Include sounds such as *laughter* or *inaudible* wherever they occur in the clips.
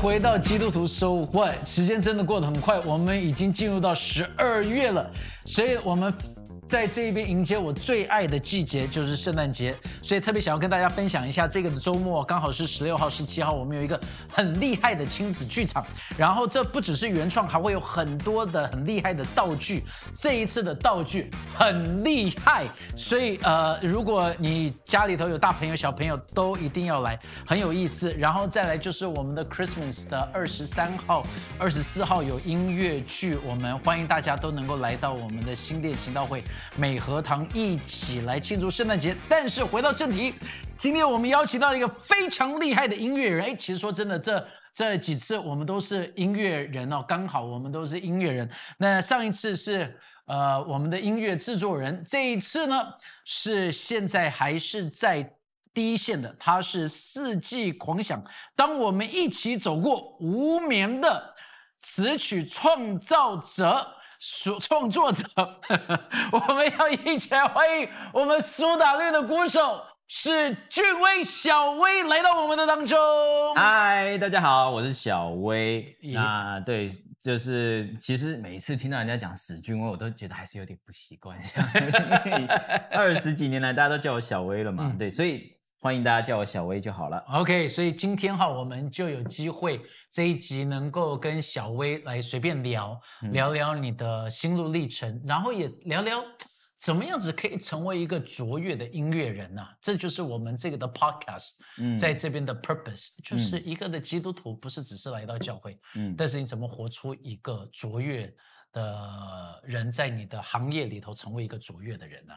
回到基督徒 So。时间真的过得很快，我们已经进入到十二月了，所以我们在这边迎接我最爱的季节，就是圣诞节。所以特别想要跟大家分享一下，这个的周末刚好是十六号、十七号，我们有一个很厉害的亲子剧场。然后这不只是原创，还会有很多的很厉害的道具。这一次的道具很厉害，所以呃，如果你家里头有大朋友、小朋友，都一定要来，很有意思。然后再来就是我们的 Christmas 的二十三号、二十四号有音乐剧，我们欢迎大家都能够来到我们的新店行道会美和堂一起来庆祝圣诞节。但是回到正题，今天我们邀请到一个非常厉害的音乐人。哎，其实说真的，这这几次我们都是音乐人哦，刚好我们都是音乐人。那上一次是呃我们的音乐制作人，这一次呢是现在还是在第一线的，他是四季狂想。当我们一起走过无眠的词曲创造者。所 *laughs* 创作者，*laughs* 我们要一起来欢迎我们苏打绿的鼓手是俊威小威来到我们的当中。嗨，大家好，我是小薇。咦那对，就是其实每一次听到人家讲史俊威，我都觉得还是有点不习惯。*laughs* 二十几年来，大家都叫我小威了嘛，嗯对，所以欢迎大家叫我小薇就好了。OK，所以今天哈，我们就有机会这一集能够跟小薇来随便聊、嗯。聊聊你的心路历程，然后也聊聊怎么样子可以成为一个卓越的音乐人呐、这就是我们这个的 Podcast 嗯。在这边的 purpose，、就是一个的基督徒不是只是来到教会，嗯。但是你怎么活出一个卓越的人，在你的行业里头成为一个卓越的人呢、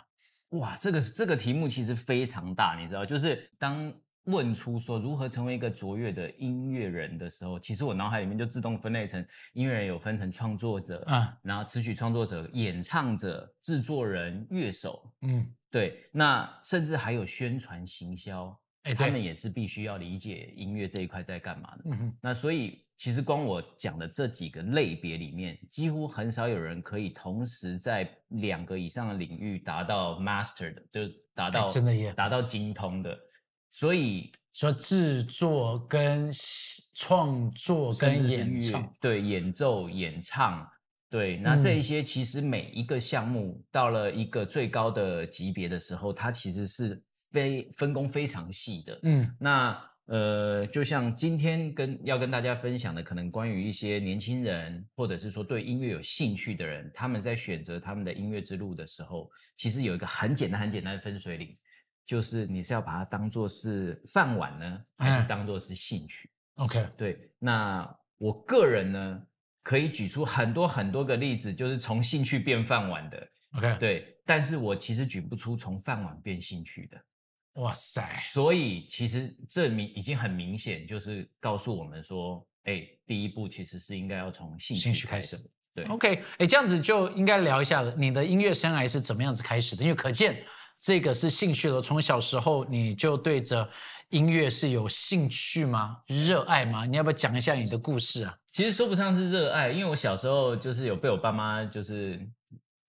哇，这个这个题目其实非常大，你知道，就是当问出说如何成为一个卓越的音乐人的时候，其实我脑海里面就自动分类成音乐人有分成创作者，啊然后词曲创作者、演唱者、制作人、乐手，嗯，对，那甚至还有宣传行销，哎他们也是必须要理解音乐这一块在干嘛的。嗯哼，那所以其实光我讲的这几个类别里面，几乎很少有人可以同时在两个以上的领域达到 master 的，就是达到、哎真的耶达到精通的。所以说制作跟创作跟演唱，对演奏、演唱，对，那这一些其实每一个项目到了一个最高的级别的时候，它其实是非分工非常细的。嗯那呃，就像今天跟要跟大家分享的，可能关于一些年轻人，或者是说对音乐有兴趣的人，他们在选择他们的音乐之路的时候，其实有一个很简单、很简单的分水岭，就是你是要把它当做是饭碗呢，还嗯是当做是兴趣？，OK，对，那我个人呢，可以举出很多很多个例子，就是从兴趣变饭碗的，OK，，对，但是我其实举不出从饭碗变兴趣的。哇塞，所以其实这明已经很明显，就是告诉我们说，哎，第一步其实是应该要从兴兴趣开始趣开始。对，OK，哎，这样子就应该聊一下了，你的音乐生涯是怎么样子开始的？因为可见这个是兴趣了，从小时候你就对着音乐是有兴趣吗？热爱吗？你要不要讲一下你的故事啊？其实说不上是热爱，因为我小时候就是有被我爸妈就是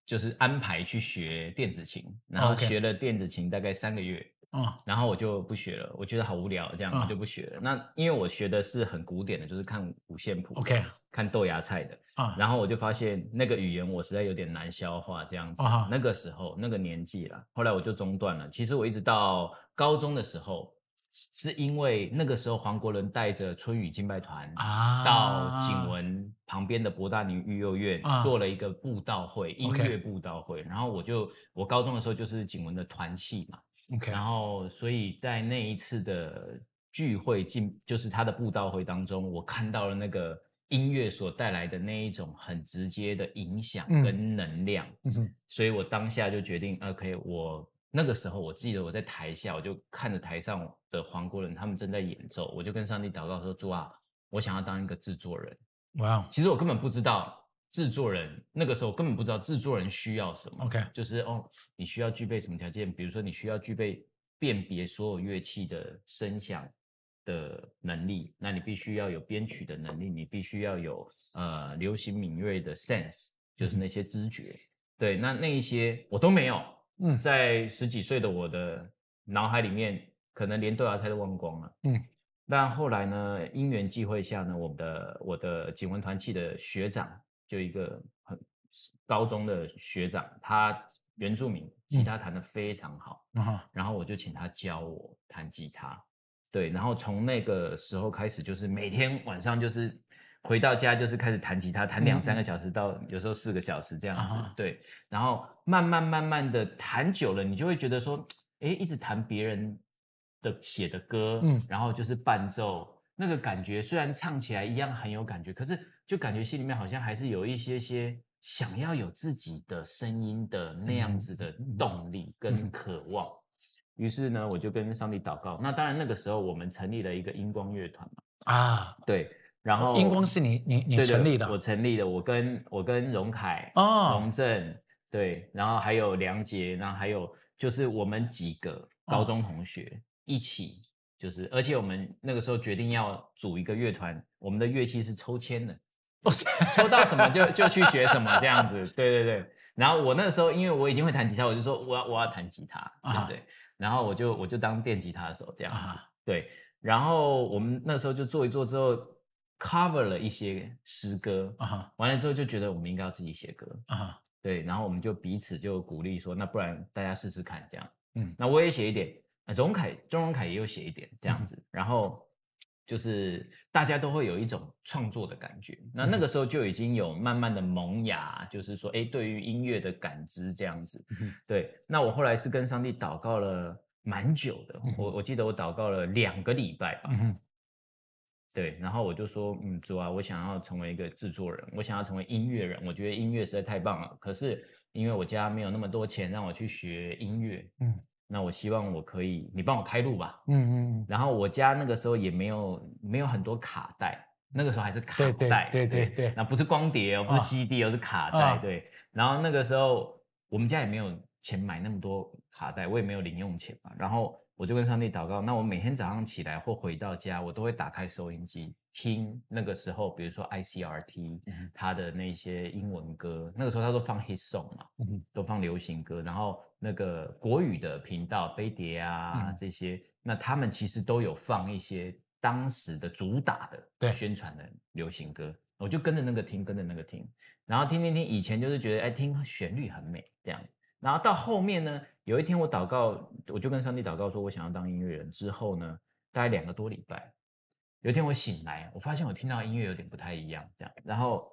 就是安排去学电子琴，然后学了电子琴大概三个月，嗯然后我就不学了，我觉得好无聊，这样嗯我就不学了。那因为我学的是很古典的，就是看五线谱，OK，看豆芽菜的，啊，然后我就发现那个语言我实在有点难消化，这样子。啊那个时候那个年纪了，后来我就中断了。其实我一直到高中的时候，是因为那个时候黄国伦带着春雨敬拜团啊到景文旁边的博大女育幼院、啊做了一个布道会，音乐布道会。然后我就我高中的时候就是景文的团契嘛，OK，然后所以在那一次的聚会进，就是他的布道会当中，我看到了那个音乐所带来的那一种很直接的影响嗯。跟能量，嗯所以我当下就决定，OK，我那个时候我记得我在台下，我就看着台上的黄国人他们正在演奏，我就跟上帝祷告说：主啊，我想要当一个制作人。哇哦。其实我根本不知道制作人那个时候根本不知道制作人需要什么。，OK，就是哦，你需要具备什么条件？比如说你需要具备辨别所有乐器的声响的能力，那你必须要有编曲的能力，你必须要有呃流行敏锐的 sense，就是那些知觉。对，那那一些我都没有。嗯，在十几岁的我的脑海里面，可能连豆芽菜都忘光了。嗯，但后来呢，因缘际会下呢，我们的我的景文团契的学长，就一个很高中的学长，他原住民，吉他弹得非常好。然后我就请他教我弹吉他。对，然后从那个时候开始，就是每天晚上就是回到家就是开始弹吉他，弹两三个小时到有时候四个小时这样子。对，然后慢慢慢慢的弹久了，你就会觉得说，哎，一直弹别人的写的歌，嗯，然后就是伴奏，那个感觉虽然唱起来一样很有感觉，可是就感觉心里面好像还是有一些些想要有自己的声音的那样子的动力跟渴望。于是呢，我就跟上帝祷告。那当然，那个时候我们成立了一个音光乐团嘛。啊，对。然后音光是你你你成立的，我成立的。我跟我跟荣凯、哦，荣正，对，然后还有梁杰，然后还有就是我们几个高中同学一起，就是而且我们那个时候决定要组一个乐团，我们的乐器是抽签的，抽到什么就就去学什么这样子。对对对。然后我那个时候因为我已经会弹吉他，我就说我要我要弹吉他，对不对？然后我就我就当电吉他的手这样子，对。然后我们那时候就做一做之后，cover 了一些诗歌，完了之后就觉得我们应该要自己写歌啊，对。然后我们就彼此就鼓励说，那不然大家试试看这样。嗯，那我也写一点，荣凯钟荣凯也有写一点这样子，然后。就是大家都会有一种创作的感觉，那那个时候就已经有慢慢的萌芽，就是说，哎，对于音乐的感知这样子。对，那我后来是跟上帝祷告了蛮久的，我我记得我祷告了两个礼拜吧。对，然后我就说，嗯，主啊，我想要成为一个制作人，我想要成为音乐人，我觉得音乐实在太棒了。可是因为我家没有那么多钱让我去学音乐，嗯。那我希望我可以，你帮我开路吧。嗯嗯。然后我家那个时候也没有没有很多卡带，那个时候还是卡带。对对对。那不是光碟哦，不是 CD 哦，是卡带。对。然后那个时候我们家也没有钱买那么多卡带，我也没有零用钱嘛。然后我就跟上帝祷告，那我每天早上起来或回到家，我都会打开收音机听那个时候，比如说 ICRT 他的那些英文歌，那个时候他都放 hit song 嘛，都放流行歌，然后。那个国语的频道飞碟啊，这些，那他们其实都有放一些当时的主打的宣传的流行歌，我就跟着那个听，跟着那个听，然后听听听，以前就是觉得哎，听旋律很美这样，然后到后面呢，有一天我祷告，我就跟上帝祷告说，我想要当音乐人。之后呢，大概两个多礼拜，有一天我醒来，我发现我听到音乐有点不太一样，这样，然后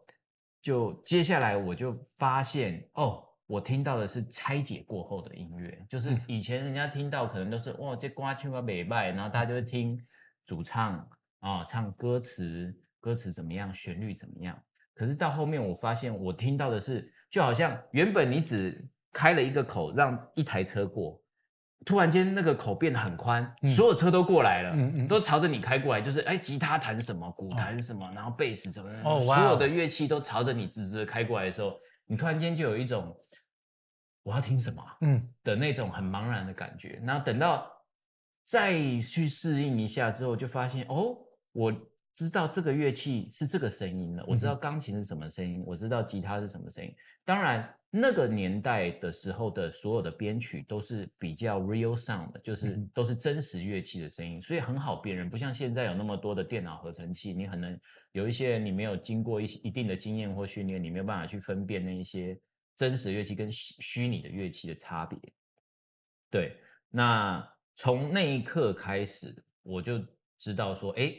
就接下来我就发现哦。我听到的是拆解过后的音乐，就是以前人家听到可能都是哇这瓜曲啊美拜，然后大家就会听主唱啊唱歌词，歌词怎么样，旋律怎么样。可是到后面我发现我听到的是，就好像原本你只开了一个口让一台车过，突然间那个口变得很宽，所有车都过来了，都朝着你开过来，就是哎吉他弹什么，鼓弹什么，然后贝斯怎么，所有的乐器都朝着你直直的开过来的时候，你突然间就有一种。我要听什么？嗯，的那种很茫然的感觉。然后等到再去适应一下之后，就发现哦，我知道这个乐器是这个声音了。我知道钢琴是什么声音，我知道吉他是什么声音。当然，那个年代的时候的所有的编曲都是比较 real sound 的，就是都是真实乐器的声音，所以很好辨认。不像现在有那么多的电脑合成器，你可能有一些你没有经过一一定的经验或训练，你没有办法去分辨那一些。真实乐器跟虚拟的乐器的差别，对，那从那一刻开始，我就知道说，哎，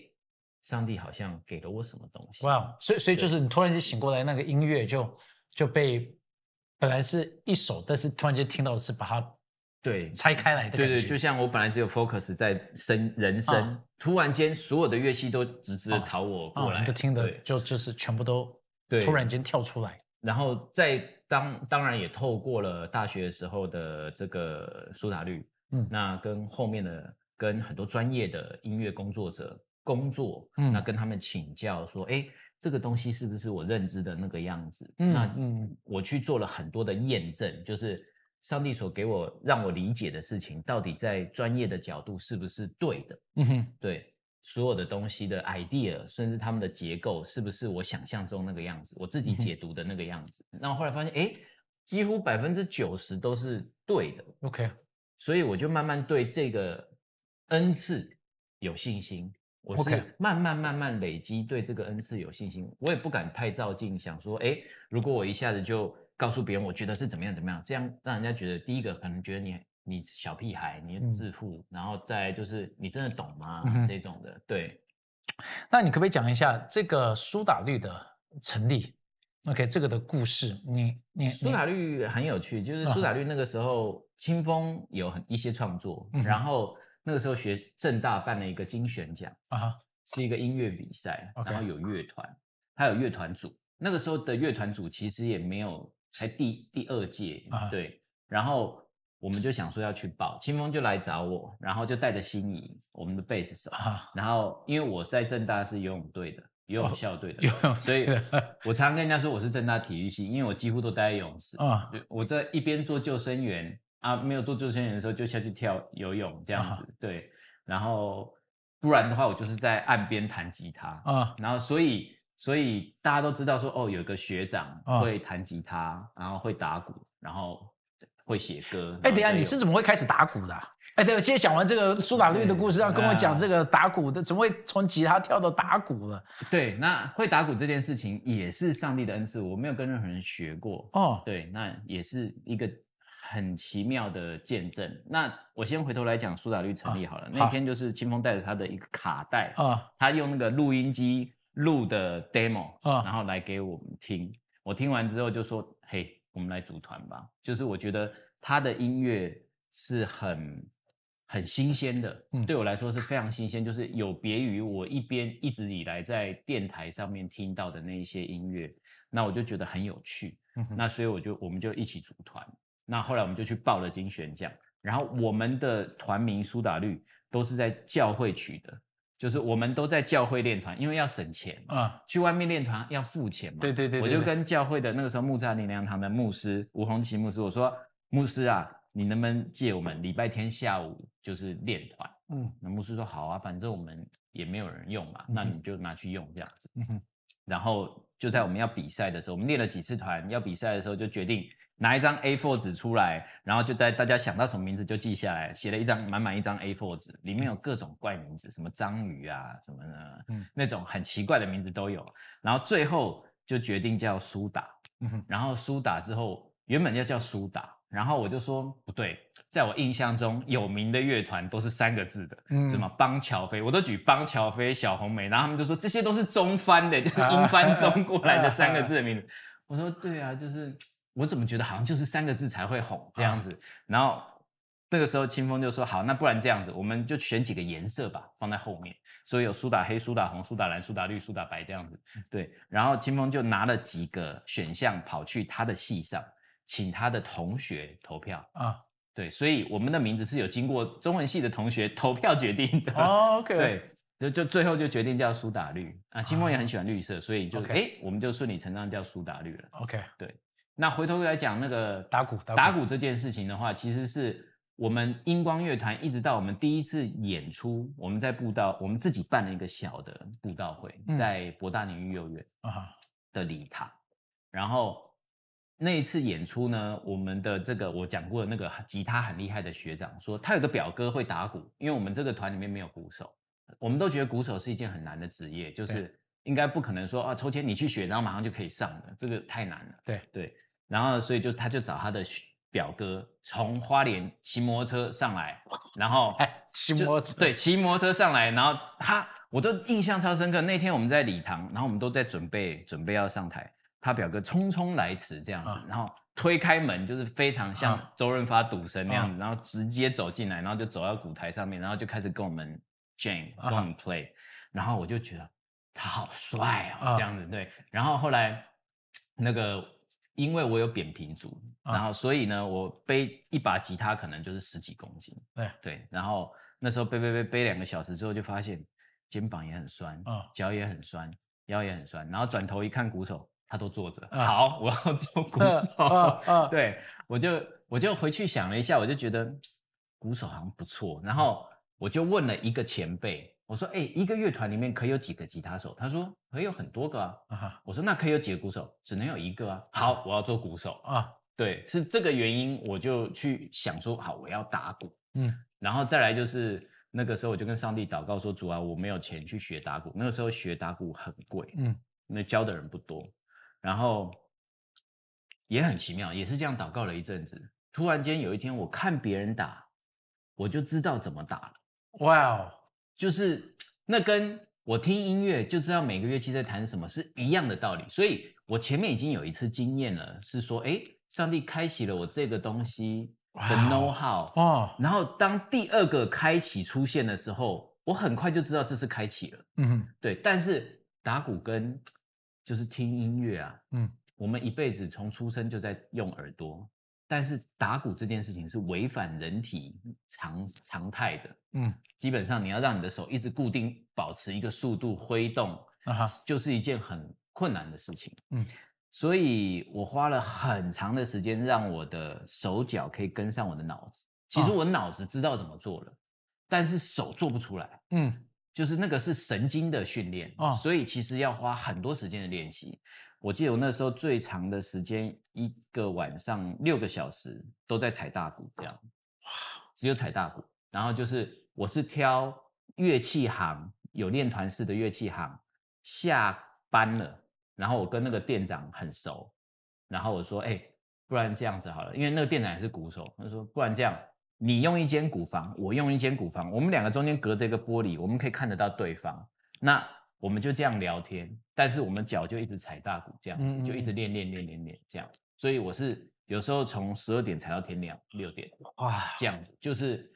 上帝好像给了我什么东西。哇，所以所以就是你突然间醒过来，那个音乐就就被本来是一首，但是突然间听到的是把它对拆开来的感觉。对对，就像我本来只有 focus 在声人声，突然间所有的乐器都直直的朝我过来，就听的就就是全部都突然间跳出来，然后在。当当然也透过了大学时候的这个苏打绿，嗯，那跟后面的跟很多专业的音乐工作者工作，嗯，那跟他们请教说，哎，这个东西是不是我认知的那个样子？嗯，那嗯，我去做了很多的验证，就是上帝所给我让我理解的事情，到底在专业的角度是不是对的？嗯哼，对。所有的东西的 idea，甚至他们的结构是不是我想象中那个样子，我自己解读的那个样子。那后来发现，哎，几乎百分之九十都是对的。OK，所以我就慢慢对这个恩赐有信心。我是慢慢慢慢累积对这个恩赐有信心。我也不敢太照镜，想说，哎，如果我一下子就告诉别人，我觉得是怎么样怎么样，这样让人家觉得，第一个可能觉得你。你小屁孩，你自负，然后再就是你真的懂吗？这种的，对。那你可不可以讲一下这个苏打绿的成立？OK，这个的故事，你你苏打绿很有趣，就是苏打绿那个时候，清风有很一些创作，然后那个时候学正大办了一个金选奖啊，是一个音乐比赛，然后有乐团，他有乐团组，那个时候的乐团组其实也没有，才第第二届，对，然后。我们就想说要去报，清风就来找我，然后就带着心仪，我们的贝斯手，然后因为我在正大是游泳队的，游泳校队的，游泳所以我常常跟人家说我是正大体育系，因为我几乎都待在游泳池啊。我在一边做救生员啊，没有做救生员的时候就下去跳游泳这样子，对。然后不然的话，我就是在岸边弹吉他啊。然后所以所以大家都知道说哦，有个学长会弹吉他，然后会打鼓，然后。会写歌，哎，等下你是怎么会开始打鼓的？哎，对，今天讲完这个苏打绿的故事，要跟我讲这个打鼓的，怎么会从吉他跳到打鼓了？对，那会打鼓这件事情也是上帝的恩赐，我没有跟任何人学过哦。对，那也是一个很奇妙的见证。那我先回头来讲苏打绿成立好了，那天就是清风带着他的一个卡带啊，他用那个录音机录的 demo 啊，然后来给我们听。我听完之后就说，嘿。我们来组团吧，就是我觉得他的音乐是很很新鲜的，嗯，对我来说是非常新鲜，就是有别于我一边一直以来在电台上面听到的那一些音乐，那我就觉得很有趣，那所以我就我们就一起组团，那后来我们就去报了金选奖，然后我们的团名苏打绿都是在教会取的。就是我们都在教会练团，因为要省钱啊，去外面练团要付钱嘛。对对对，我就跟教会的那个时候木栅灵粮堂的牧师吴红旗牧师，我说牧师啊，你能不能借我们礼拜天下午就是练团？嗯，那牧师说好啊，反正我们也没有人用嘛，那你就拿去用这样子。嗯哼，然后就在我们要比赛的时候，我们练了几次团，要比赛的时候就决定。拿一张 A4 纸出来，然后就在大家想到什么名字就记下来，写了一张满满一张 A4 纸，里面有各种怪名字，什么章鱼啊，什么的，嗯，那种很奇怪的名字都有。然后最后就决定叫苏打，然后苏打之后原本要叫苏打，然后我就说不对，在我印象中有名的乐团都是三个字的，什么邦乔飞，我都举邦乔飞、小红梅，然后他们就说这些都是中翻的，就是英 *laughs* 翻中过来的三个字的名字。*laughs* 我说对啊，就是。我怎么觉得好像就是三个字才会红这样子？然后那个时候清风就说：“好，那不然这样子，我们就选几个颜色吧，放在后面。所以有苏打黑、苏打红、苏打蓝、苏打绿、苏打白这样子。对，然后清风就拿了几个选项跑去他的戏上，请他的同学投票啊。对，所以我们的名字是有经过中文系的同学投票决定的。*laughs* OK，对，就就最后就决定叫苏打绿啊。清风也很喜欢绿色，所以就哎，我们就顺理成章叫苏打绿了。OK，对。那回头来讲那个打鼓打鼓这件事情的话，其实是我们英光乐团一直到我们第一次演出，我们在布道，我们自己办了一个小的布道会，在博大领域幼院啊的礼堂。然后那一次演出呢，我们的这个我讲过的那个吉他很厉害的学长说，他有个表哥会打鼓，因为我们这个团里面没有鼓手，我们都觉得鼓手是一件很难的职业，就是应该不可能说啊抽签你去学，然后马上就可以上的，这个太难了。对对。然后，所以就他就找他的表哥从花莲骑摩托车上来，然后 *laughs* 骑摩托车对骑摩托车上来，然后他我都印象超深刻。那天我们在礼堂，然后我们都在准备准备要上台，他表哥匆匆来迟这样子，然后推开门就是非常像周润发赌神那样子，然后直接走进来，然后就走到舞台上面，然后就开始跟我们 jam 跟我们 play，然后我就觉得他好帅啊这样子对，然后后来那个。因为我有扁平足，然后所以呢，我背一把吉他可能就是十几公斤。对。对，然后那时候背背背背两个小时之后，就发现肩膀也很酸，脚也很酸，腰也很酸。然后转头一看鼓手，他都坐着。好，我要做鼓手。对，我就我就回去想了一下，我就觉得鼓手好像不错。然后我就问了一个前辈。我说，哎，一个乐团里面可以有几个吉他手？他说可以有很多个啊。啊我说那可以有几个鼓手？只能有一个啊。好，我要做鼓手。啊，对，是这个原因，我就去想说，好，我要打鼓。嗯然后再来就是那个时候，我就跟上帝祷告说，主啊，我没有钱去学打鼓。那个时候学打鼓很贵，嗯那教的人不多，然后也很奇妙，也是这样祷告了一阵子。突然间有一天，我看别人打，我就知道怎么打了。哇哦，就是那跟我听音乐就知道每个乐器在弹什么是一样的道理。所以我前面已经有一次经验了，是说，哎，上帝开启了我这个东西的 know how，哦，然后当第二个开启出现的时候，我很快就知道这是开启了。嗯哼对，但是打鼓跟就是听音乐啊，嗯我们一辈子从出生就在用耳朵，但是打鼓这件事情是违反人体常常态的。嗯基本上你要让你的手一直固定，保持一个速度挥动，啊哈，就是一件很困难的事情。嗯所以我花了很长的时间让我的手脚可以跟上我的脑子。其实哦我脑子知道怎么做了，但是手做不出来。嗯就是那个是神经的训练，哦所以其实要花很多时间的练习。我记得我那时候最长的时间，一个晚上六个小时都在踩大鼓，这样，哇，只有踩大鼓。然后就是我是挑乐器行，有练团式的乐器行，下班了，然后我跟那个店长很熟，然后我说，哎、不然这样子好了，因为那个店长也是鼓手，他说，不然这样，你用一间鼓房，我用一间鼓房，我们两个中间隔着一个玻璃，我们可以看得到对方。那我们就这样聊天，但是我们脚就一直踩大鼓，这样子就一直练练练练练这样。所以我是有时候从十二点踩到天亮六点哇，这样子，就是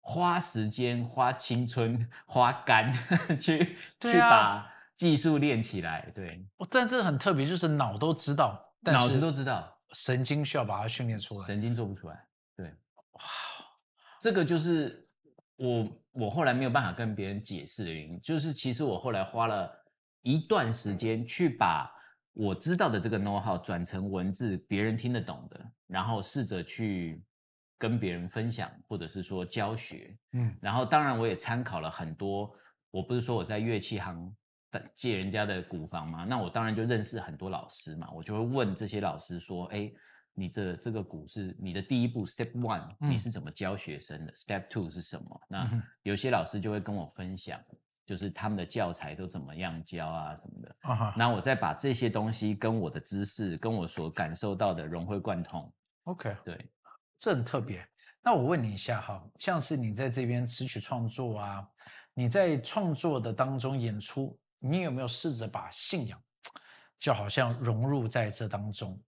花时间、花青春、*laughs* 花肝 *laughs* 去、去把技术练起来。对，我但这很特别，就是脑都知道，但脑子是都知道，神经需要把它训练出来。神经做不出来。对，哇，这个就是我我后来没有办法跟别人解释的原因，就是其实我后来花了一段时间去把我知道的这个 know how 转成文字，别人听得懂的，然后试着去跟别人分享，或者是说教学。嗯然后当然我也参考了很多，我不是说我在乐器行借人家的鼓房嘛，那我当然就认识很多老师嘛，我就会问这些老师说，哎，你这这个股是你的第一步 step one，、嗯你是怎么教学生的？step two 是什么？那有些老师就会跟我分享，就是他们的教材都怎么样教啊什么的。那我再把这些东西跟我的知识，跟我所感受到的融会贯通。，OK，对，这很特别。那我问你一下哈，像是你在这边词曲创作啊，你在创作的当中演出，你有没有试着把信仰，就好像融入在这当中？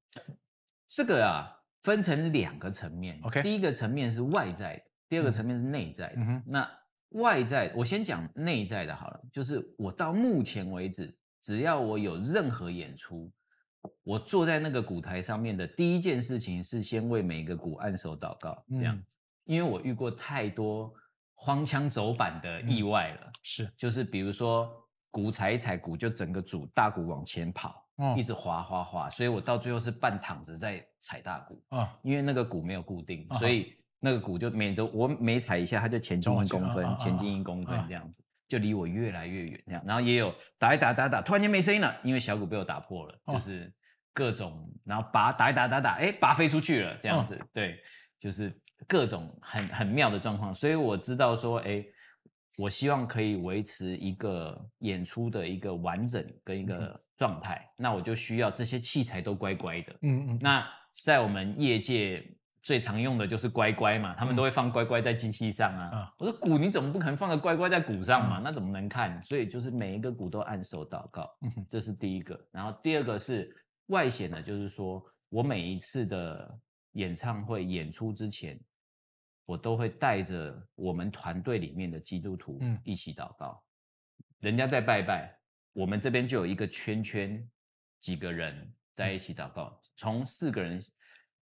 这个啊，分成两个层面。OK 第一个层面是外在的，第二个嗯层面是内在的。嗯哼那外在，我先讲内在的好了，就是我到目前为止，只要我有任何演出，我坐在那个舞台上面的第一件事情是先为每个鼓按手祷告，这样因为我遇过太多荒腔走板的意外了。是，就是比如说鼓踩一踩，鼓就整个组大鼓往前跑，哦。一直滑滑滑，所以我到最后是半躺着在踩大鼓，啊，因为那个鼓没有固定，啊所以那个鼓就每周我每踩一下，它就前进一公分前进一公分啊这样子，就离我越来越远这样。然后也有打一打打打，突然间没声音了，因为小鼓被我打破了，哦。就是各种，然后拔打一打打打，哎，拔飞出去了这样哦。子，对，就是各种很很妙的状况，所以我知道说，哎。我希望可以维持一个演出的一个完整跟一嗯个状态，那我就需要这些器材都乖乖的。嗯嗯，那在我们业界最常用的就是乖乖嘛，他们都会放乖乖在机器上啊。啊我说鼓你怎么不可能放个乖乖在鼓上嘛？嗯那怎么能看？所以就是每一个鼓都按手祷告，嗯哼这是第一个。然后第二个是外显的，就是说我每一次的演唱会演出之前，我都会带着我们团队里面的基督徒嗯。一起祷告。人家在拜拜，我们这边就有一个圈圈，几个人在一起祷告，从四个人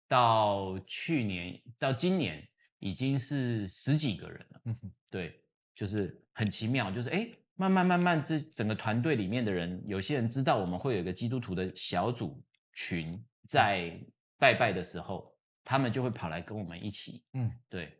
到去年到今年已经是十几个人了。对，就是很奇妙，就是哎，诶慢慢慢慢，这整个团队里面的人，有些人知道我们会有一个基督徒的小组群，在拜拜的时候，他们就会跑来跟我们一起。嗯对，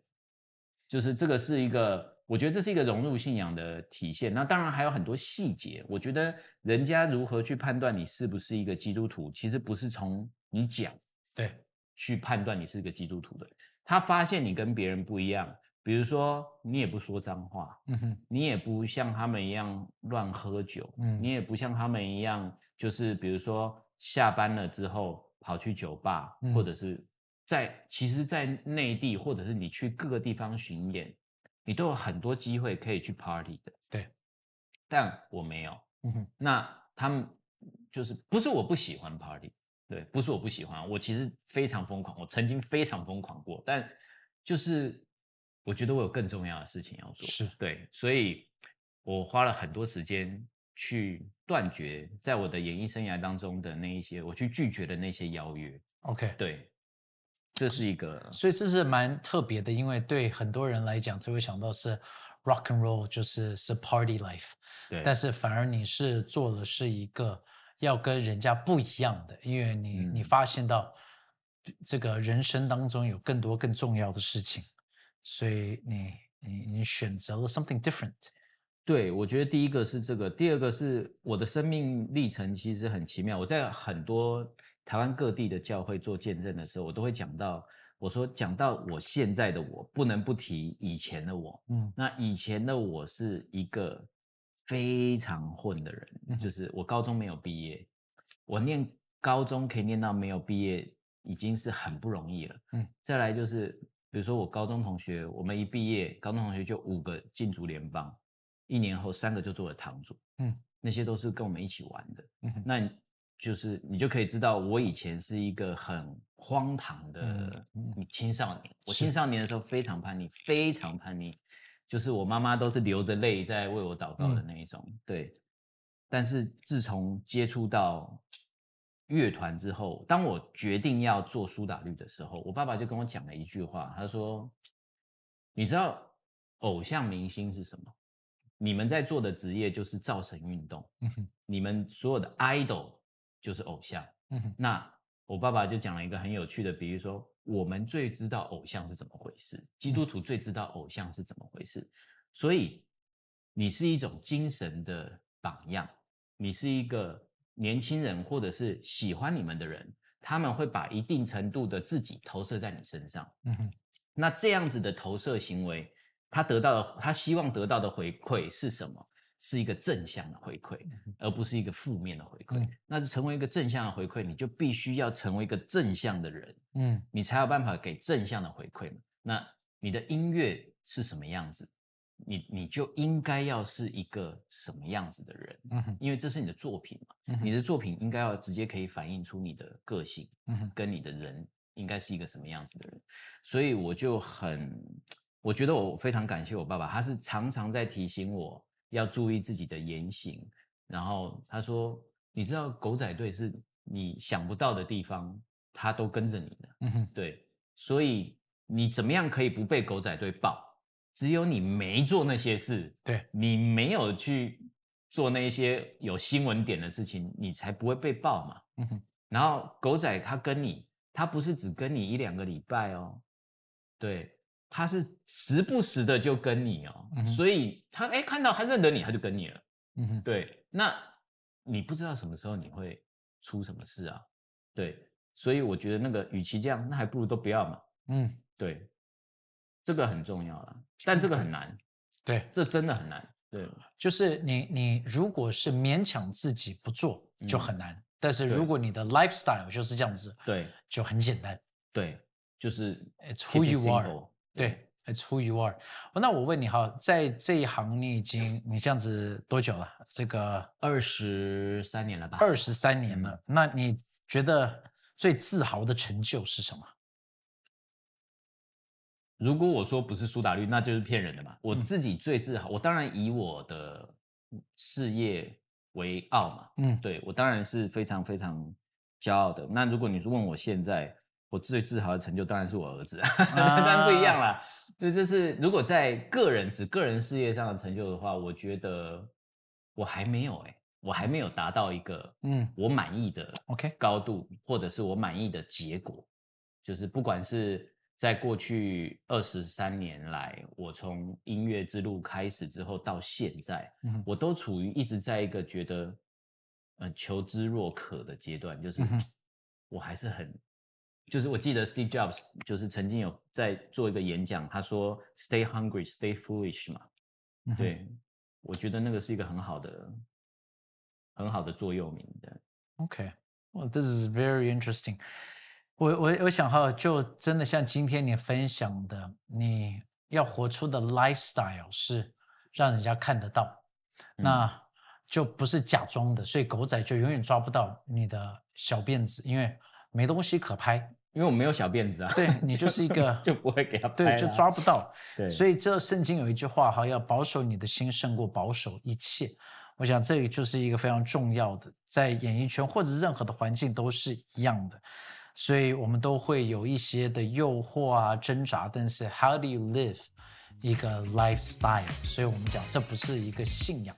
就是这个是一个我觉得这是一个融入信仰的体现。那当然还有很多细节。我觉得人家如何去判断你是不是一个基督徒，其实不是从你讲对，去判断你是一个基督徒的。他发现你跟别人不一样，比如说你也不说脏话，嗯哼，你也不像他们一样乱喝酒，嗯你也不像他们一样，就是比如说下班了之后跑去酒吧，嗯或者是在其实，在内地或者是你去各个地方巡演，你都有很多机会可以去 party 的。对，但我没有。嗯哼，那他们就是不是我不喜欢 party，对，不是我不喜欢，我其实非常疯狂，我曾经非常疯狂过，但就是我觉得我有更重要的事情要做，是对，所以我花了很多时间去断绝在我的演艺生涯当中的那一些，我去拒绝的那些邀约，OK，对，这是一个所以这是蛮特别的，因为对很多人来讲，他会想到是 rock and roll，就是是 party life，对，但是反而你是做的是一个要跟人家不一样的，因为你、你嗯发现到这个人生当中有更多更重要的事情，所以你你你选择了 something different。对，我觉得第一个是这个，第二个是我的生命历程其实很奇妙。我在很多台湾各地的教会做见证的时候，我都会讲到，我说讲到我现在的我，不能不提以前的我。嗯那以前的我是一个非常混的人，嗯就是我高中没有毕业，我念高中可以念到没有毕业，已经是很不容易了。嗯，再来就是，比如说我高中同学，我们一毕业，高中同学就五个进足联邦，一年后三个就做了堂主，嗯那些都是跟我们一起玩的。嗯那你就是你就可以知道，我以前是一个很荒唐的青少年。我青少年的时候非常叛逆，非常叛逆，就是我妈妈都是流着泪在为我祷告的嗯那一种。对，但是自从接触到乐团之后，当我决定要做苏打绿的时候，我爸爸就跟我讲了一句话，他说：“你知道偶像明星是什么？你们在做的职业就是造神运动。”你们所有的 idol 就是偶像。那我爸爸就讲了一个很有趣的比喻，说我们最知道偶像是怎么回事，基督徒最知道偶像是怎么回事，所以你是一种精神的榜样，你是一个年轻人或者是喜欢你们的人，他们会把一定程度的自己投射在你身上。嗯哼那这样子的投射行为，他得到的，他希望得到的回馈是什么？是一个正向的回馈，而不是一个负面的回馈。嗯。那成为一个正向的回馈，你就必须要成为一个正向的人，嗯。你才有办法给正向的回馈嘛。那你的音乐是什么样子，你你就应该要是一个什么样子的人，嗯哼。因为这是你的作品嘛。嗯。哼。你的作品应该要直接可以反映出你的个性，嗯哼。跟你的人应该是一个什么样子的人，所以我就很，我觉得我非常感谢我爸爸，他是常常在提醒我要注意自己的言行，然后他说，你知道狗仔队是你想不到的地方，他都跟着你的，嗯哼。对，所以你怎么样可以不被狗仔队爆？只有你没做那些事，对。你没有去做那些有新闻点的事情，你才不会被爆嘛。嗯哼。然后狗仔他跟你，他不是只跟你一两个礼拜哦，对，他是时不时的就跟你哦，嗯所以他哎看到他认得你，他就跟你了。嗯哼对，那你不知道什么时候你会出什么事啊？对，所以我觉得那个与其这样，那还不如都不要嘛。嗯对，这个很重要了，但这个很难，对，这真的很难。对，就是你你如果是勉强自己不做就嗯很难，但是如果你的 lifestyle 就是这样子，对，就很简单。对，就是 It's who you are 对，It's who you are。哦那我问你哈，在这一行你已经你这样子多久了？这个二十三年了吧？二十三年了。那你觉得最自豪的成就是什么？如果我说不是苏打绿，那就是骗人的嘛。我嗯自己最自豪，我当然以我的事业为傲嘛。嗯，对我当然是非常非常骄傲的。那如果你是问我现在，我最自豪的成就当然是我儿子，*laughs* 当然不一样啦。对，这是如果在个人指个人事业上的成就的话，我觉得我还没有哎、我还没有达到一个嗯。我满意的 OK 高度，或者是我满意的结果。就是不管是在过去二十三年来，我从音乐之路开始之后到现在，嗯我都处于一直在一个觉得，呃，求知若渴的阶段，就是嗯我还是很，就是我记得 Steve Jobs 就是曾经有在做一个演讲，他说 “Stay hungry, stay foolish” 嘛，嗯对，我觉得那个是一个很好的、很好的座右铭的。Okay. Well, this is very interesting. 我我我想哈，就真的像今天你分享的，你要活出的 lifestyle 是让人家看得到，那就不是假装的，所以狗仔就永远抓不到你的小辫子，因为没东西可拍，因为我没有小辫子啊，对你就是一个 *laughs* 就不会给他拍对，就抓不到。对，所以这圣经有一句话哈，要保守你的心胜过保守一切。我想这个就是一个非常重要的，在演艺圈或者任何的环境都是一样的。所以我们都会有一些的诱惑啊、挣扎，但是 how do you live 一个 lifestyle？所以我们讲这不是一个信仰，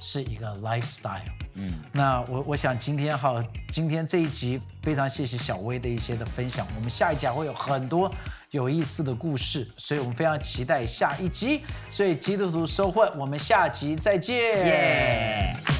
是一个 lifestyle。嗯，那我我想今天哈，今天这一集非常谢谢小薇的一些的分享，我们下一集会有很多有意思的故事，所以我们非常期待下一集。所以基督徒收获，我们下集再见。耶。